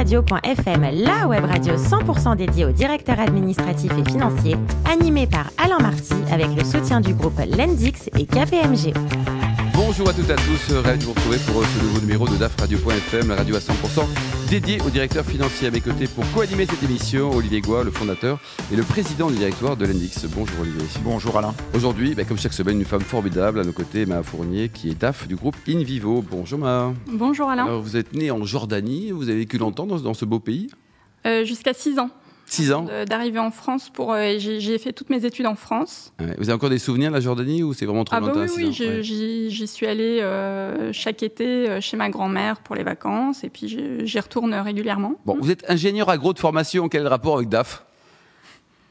dafradio.fm, la web radio 100% dédiée aux directeurs administratifs et financiers, animée par Alain Marty avec le soutien du groupe Lendix et KPMG. Bonjour à toutes et à tous, ravi de vous retrouver pour ce nouveau numéro de dafradio.fm, la radio à 100% dédiée aux directeurs financiers à mes côtés pour co-animer cette émission. Olivier Goua, le fondateur et le président du directoire de l'Endix. Bonjour Olivier. Bonjour Alain. Aujourd'hui, bah, comme chaque semaine, une femme formidable à nos côtés, Maa Fournier, qui est DAF du groupe InVivo. Bonjour Maa. Bonjour Alain. Alors, vous êtes né en Jordanie, vous avez vécu longtemps dans, dans ce beau pays? Euh, Jusqu'à 6 ans. 6 ans D'arriver en France pour. Euh, j'ai fait toutes mes études en France. Ouais. Vous avez encore des souvenirs de la Jordanie ou c'est vraiment trop ah bah Oui, oui ouais. j'y suis allée euh, chaque été euh, chez ma grand-mère pour les vacances et puis j'y retourne régulièrement. Bon, vous êtes ingénieur agro de formation, quel est le rapport avec DAF?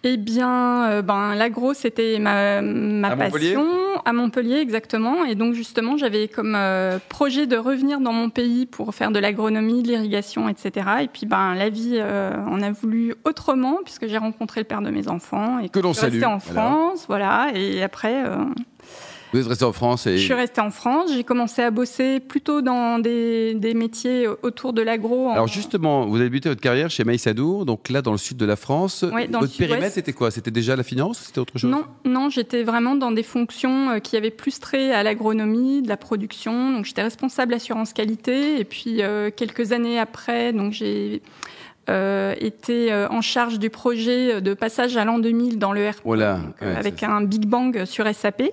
Eh bien, euh, ben, l'agro, c'était ma, ma passion À Montpellier, exactement. Et donc, justement, j'avais comme euh, projet de revenir dans mon pays pour faire de l'agronomie, de l'irrigation, etc. Et puis, ben, la vie, euh, on a voulu autrement, puisque j'ai rencontré le père de mes enfants. Et que l'on je suis restée salue, en France, voilà. Et après. euh, Vous êtes resté en France et... je suis restée en France. J'ai commencé à bosser plutôt dans des, des métiers autour de l'agro. en- Alors justement, vous avez débuté votre carrière chez Maïsadour, donc là dans le sud de la France. Dans le votre périmètre, c'était quoi? C'était déjà la finance ou c'était autre chose? Non, non, j'étais vraiment dans des fonctions euh, qui avaient plus trait à l'agronomie, de la production. Donc j'étais responsable assurance qualité. Et puis euh, quelques années après, donc j'ai euh, été euh, en charge du projet de passage à l'an 2000 dans le RP Voilà, euh, ouais, avec un Big Bang sur SAP.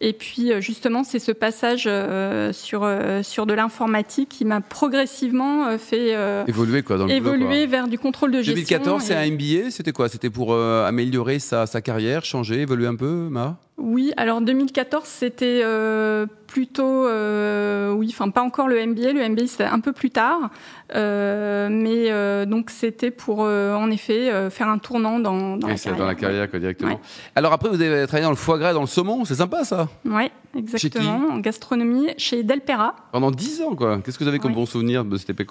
Et puis euh, justement, c'est ce passage euh, sur euh, sur de l'informatique qui m'a progressivement fait Évoluer quoi dans le boulot, quoi. vers du contrôle de gestion. 2014, c'est et- un MBA, c'était quoi? C'était pour euh, améliorer sa, sa carrière, changer, évoluer un peu, Ma? Oui, alors 2014, c'était euh, plutôt, euh, oui, enfin pas encore le MBA, le MBA c'était un peu plus tard, mais donc c'était pour en effet faire un tournant dans, dans, Ouais, la, carrière. dans la carrière quoi, directement. Ouais. Alors après, vous avez travaillé dans le foie gras, et dans le saumon, c'est sympa ça? Oui, exactement, en gastronomie chez Delpera. Pendant 10 ans quoi. Qu'est-ce que vous avez comme Ouais. bon souvenir de cette époque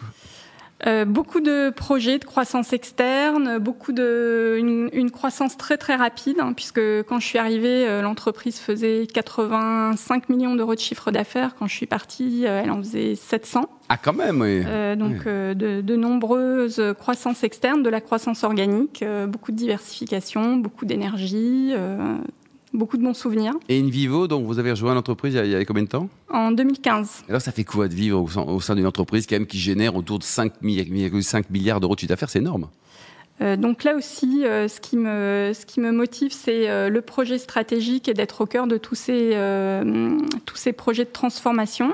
Euh, beaucoup de projets de croissance externe, beaucoup de une, une croissance très très rapide, hein, puisque quand je suis arrivée, euh, l'entreprise faisait 85 millions d'euros de chiffre d'affaires. Quand je suis partie, euh, elle en faisait 700. Ah quand même, oui. Donc de, de nombreuses croissances externes, de la croissance organique, beaucoup de diversification, beaucoup d'énergie, beaucoup de bons souvenirs. Et InVivo, donc vous avez rejoint l'entreprise il y a- il y a combien de temps? En 2015, Alors ça fait quoi de vivre au sein, d'une entreprise quand même qui génère autour de 5,5 milliards d'euros de chiffre d'affaires? C'est énorme. Euh, donc là aussi, euh, ce, qui me, ce qui me motive, c'est euh, le projet stratégique et d'être au cœur de tous ces, tous ces projets de transformation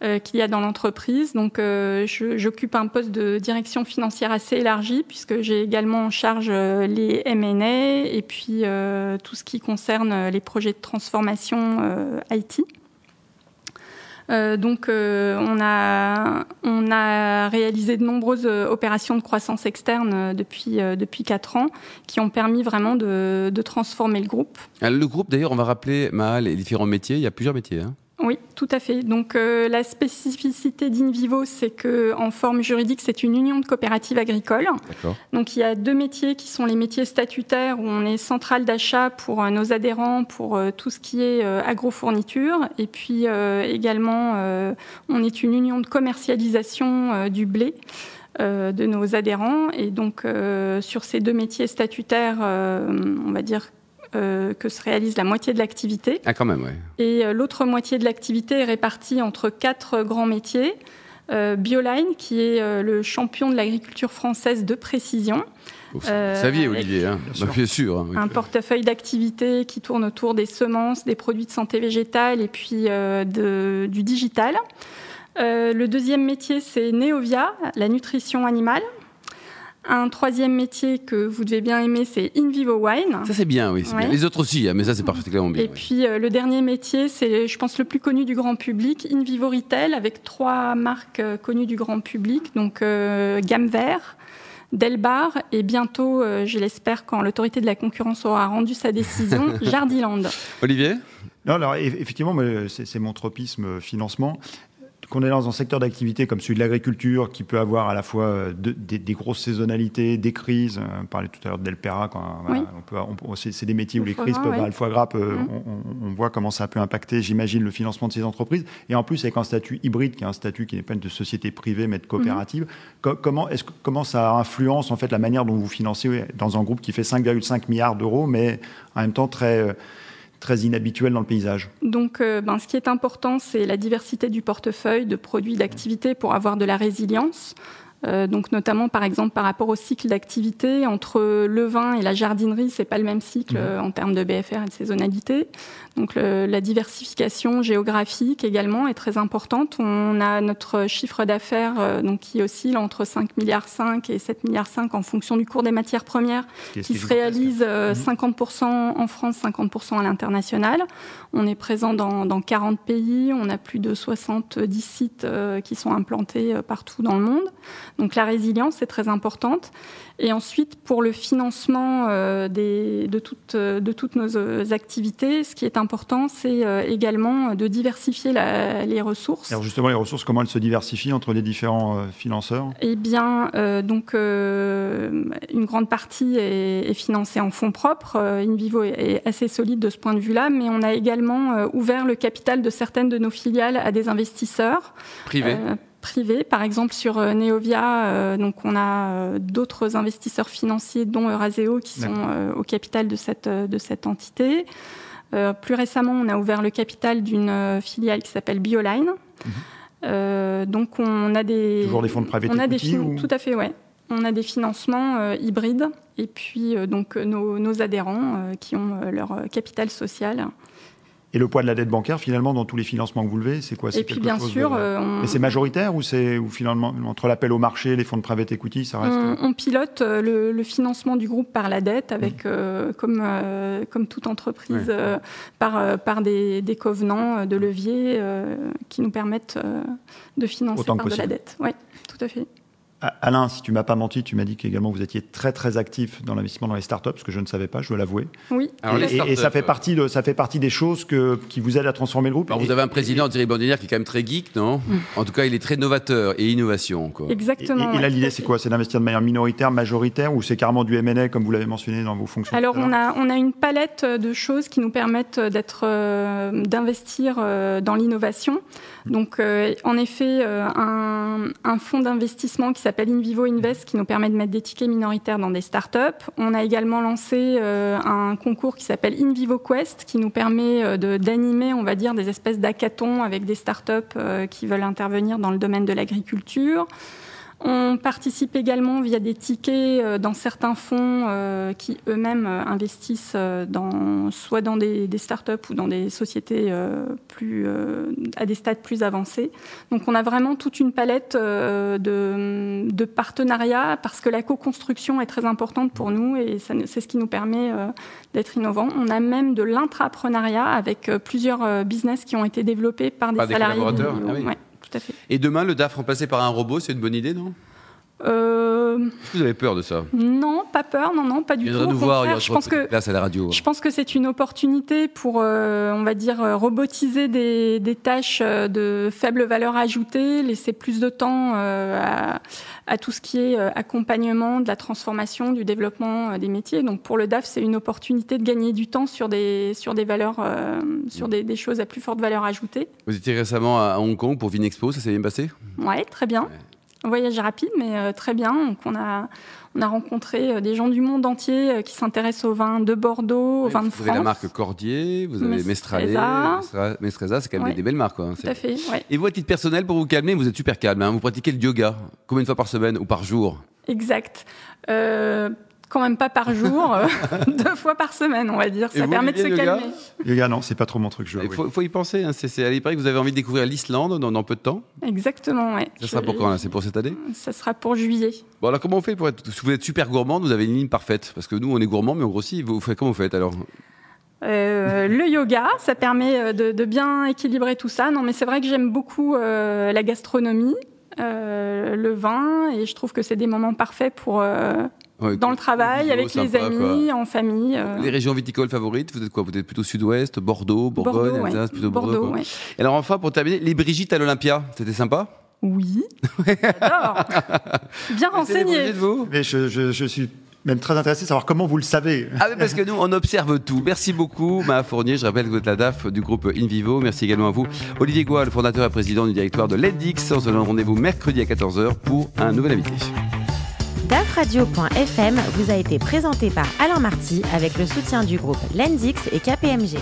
qu'il y a dans l'entreprise. Donc euh, j'occupe un poste de direction financière assez élargi puisque j'ai également en charge euh, les M&A et puis euh, tout ce qui concerne euh, les projets de transformation euh, IT. Euh, donc, euh, on, a, on a réalisé de nombreuses euh, opérations de croissance externe euh, depuis, euh, depuis 4 ans qui ont permis vraiment de, de transformer le groupe. Le groupe, d'ailleurs, on va rappeler Maal les différents métiers. Il y a plusieurs métiers. hein. Oui, tout à fait. Donc, euh, la spécificité d'Invivo, c'est que en forme juridique, c'est une union de coopératives agricoles. Donc il y a deux métiers qui sont les métiers statutaires où on est centrale d'achat pour euh, nos adhérents pour euh, tout ce qui est agrofourniture et puis également on est une union de commercialisation du blé de nos adhérents et donc sur ces deux métiers statutaires on va dire euh, que se réalise la moitié de l'activité Ah, quand même, ouais. et euh, l'autre moitié de l'activité est répartie entre quatre grands métiers. Euh, Bioline, qui est euh, le champion de l'agriculture française de précision, Vous Euh, saviez, avec- Olivier, hein Bien Bah, Bien sûr. hein, oui. un portefeuille d'activités qui tourne autour des semences, des produits de santé végétale et puis euh, de- du digital. Euh, le deuxième métier, c'est Neovia, la nutrition animale. Un troisième métier que vous devez bien aimer, c'est InVivo Wine. Ça, c'est bien, oui. c'est Ouais. bien. Les autres aussi, hein, mais ça, c'est particulièrement bien. Et oui. puis euh, le dernier métier, c'est, je pense, le plus connu du grand public, InVivo Retail, avec trois marques euh, connues du grand public, donc euh, Gamme Vert, Delbar, et bientôt, euh, je l'espère, quand l'autorité de la concurrence aura rendu sa décision, Jardiland. Olivier? Non, alors eff- effectivement, c'est mon tropisme euh, financement. Qu'on est dans un secteur d'activité comme celui de l'agriculture, qui peut avoir à la fois euh, des, grosses saisonnalités, des crises. Euh, on parlait tout à l'heure de Delpera. c'est des métiers où les crises peuvent, le foie gras, mmh. on, voit comment ça peut impacter, j'imagine, le financement de ces entreprises. Et en plus, avec un statut hybride, qui est un statut qui n'est pas une société privée, mais de coopérative, mmh. comment, est comment ça influence en fait la manière dont vous financez dans un groupe qui fait 5,5 milliards d'euros, mais en même temps très euh, très inhabituel dans le paysage. Donc, euh, ben, ce qui est important, c'est la diversité du portefeuille de produits d'activité pour avoir de la résilience. Euh, donc notamment par exemple par rapport au cycle d'activité entre le vin et la jardinerie, c'est pas le même cycle mmh. euh, en termes de BFR et de saisonnalité. Donc la diversification géographique également est très importante. On a notre chiffre d'affaires euh, donc qui oscille entre 5 milliards 5 et 7 milliards 5 en fonction du cours des matières premières, qui se réalise 50% mmh. en France, 50% à l'international. On est présent dans, dans, 40 pays, on a plus de 70 sites qui sont implantés partout dans le monde. Donc la résilience est très importante. Et ensuite, pour le financement euh, de, toutes, de toutes nos euh, activités, ce qui est important, c'est euh, également de diversifier les ressources. Alors justement, les ressources, comment elles se diversifient entre les différents financeurs? Eh bien, donc une grande partie est, financée en fonds propres. InVivo est, assez solide de ce point de vue-là, mais on a également ouvert le capital de certaines de nos filiales à des investisseurs privés privés. Par exemple, sur euh, Neovia, euh, donc on a euh, d'autres investisseurs financiers, dont Euraseo, qui sont au capital de cette, de cette entité. plus récemment, on a ouvert le capital d'une filiale qui s'appelle Bioline. Mhm. donc on a des toujours des fonds de private on a des tout à fait ouais on a des financements hybrides et puis donc nos, nos adhérents qui ont leur capital social et le poids de la dette bancaire, finalement, dans tous les financements que vous levez, c'est quoi? Et puis, bien sûr. Euh, Mais c'est majoritaire ou c'est ou finalement, entre l'appel au marché, les fonds de private equity, ça reste. On, pilote euh, le, financement du groupe par la dette, avec, mmh. euh, comme, comme toute entreprise, par, par des, des, covenants de levier qui nous permettent de financer par de la dette. Oui, tout à fait. Alain, si tu m'as pas menti, tu m'as dit qu'également vous étiez très très actif dans l'investissement dans les startups, ce que je ne savais pas, je dois l'avouer. Oui. et, ça fait partie de ça fait partie des choses que, qui vous aident à transformer le groupe. vous avez un président Thierry Bandinière qui est quand même très geek, non? En tout cas, il est très novateur et innovation. Quoi. Exactement. Et, là, l'idée c'est quoi? C'est d'investir de manière minoritaire, majoritaire, ou c'est carrément du M&A comme vous l'avez mentionné dans vos fonctions Alors on a on a une palette de choses qui nous permettent d'être euh, d'investir euh, dans l'innovation. Donc euh, en effet, un, un fonds d'investissement qui s'appelle InVivo Invest qui nous permet de mettre des tickets minoritaires dans des startups. On a également lancé euh, un concours qui s'appelle InVivo Quest qui nous permet euh, d'animer, on va dire, des espèces d'hackathons avec des startups euh, qui veulent intervenir dans le domaine de l'agriculture. On participe également via des tickets euh, dans certains fonds euh, qui eux-mêmes euh, investissent dans, soit dans des, des startups ou dans des sociétés plus, à des stades plus avancés. Donc on a vraiment toute une palette de, de partenariats parce que la co-construction est très importante pour nous et c'est ce qui nous permet d'être innovants. On a même de l'intrapreneuriat avec plusieurs business qui ont été développés par des salariés. Des ah et demain, le DAF remplacé par un robot, c'est une bonne idée, non? Euh... Vous avez peur de ça Non, pas peur, non, non, pas du tout. Nous voir, je pense que à la radio. Je pense que c'est une opportunité pour, euh, on va dire, euh, robotiser des, des, tâches euh, de faible valeur ajoutée, laisser plus de temps à, à, tout ce qui est accompagnement de la transformation, du développement des métiers. Donc pour le DAF, c'est une opportunité de gagner du temps sur des sur des valeurs, sur des, des, choses à plus forte valeur ajoutée. Vous étiez récemment à Hong Kong pour Vinexpo, ça s'est bien passé? Ouais, très bien voyage rapide, mais euh, très bien. Donc, on a, on a rencontré euh, des gens du monde entier euh, qui s'intéressent au vin de Bordeaux, au vin de France. Vous avez la marque Cordier, vous avez Mestralé, Mestreza, c'est quand même des belles marques. Quoi. Tout à fait. Et vous, à titre personnel, pour vous calmer, vous êtes super calme. Hein. vous pratiquez le yoga combien de fois par semaine ou par jour? Exact quand même pas par jour, euh, deux fois par semaine, on va dire. ça permet de se calmer. Yoga, non, c'est pas trop mon truc. Il faut, y penser. Hein. C'est, à que vous avez envie de découvrir l'Islande dans, peu de temps. Exactement, ouais. Ça sera pour quand C'est pour cette année Ça sera pour juillet. Bon, alors comment on fait pour être. Si vous êtes super gourmand, vous avez une ligne parfaite. Parce que nous, on est gourmand, mais on grossit. Vous faites, comment vous faites alors euh, le yoga, ça permet euh, de, bien équilibrer tout ça. Non, mais c'est vrai que j'aime beaucoup la gastronomie, le vin, et je trouve que c'est des moments parfaits pour dans le travail, avec les amis, en famille. Les régions viticoles favorites, vous êtes quoi? Vous êtes plutôt sud-ouest, Bordeaux, Bourgogne, Alsace, plutôt Bordeaux. Bordeaux Et alors enfin, pour terminer, les Brigitte à l'Olympia, c'était sympa? Oui, j'adore. Bien renseigné. Mais je, je, je, suis même très intéressé de savoir comment vous le savez. Ah oui, parce que nous, on observe tout. Merci beaucoup, Ma Fournier. Je rappelle que vous êtes la DAF du groupe InVivo. Merci également à vous, Olivier Goua, le fondateur et président du directoire de l'EDIX. On se donne rendez-vous mercredi à 14h pour un nouvel invité. DAFradio.fm vous a été présenté par Alain Marty avec le soutien du groupe Lendix et KPMG.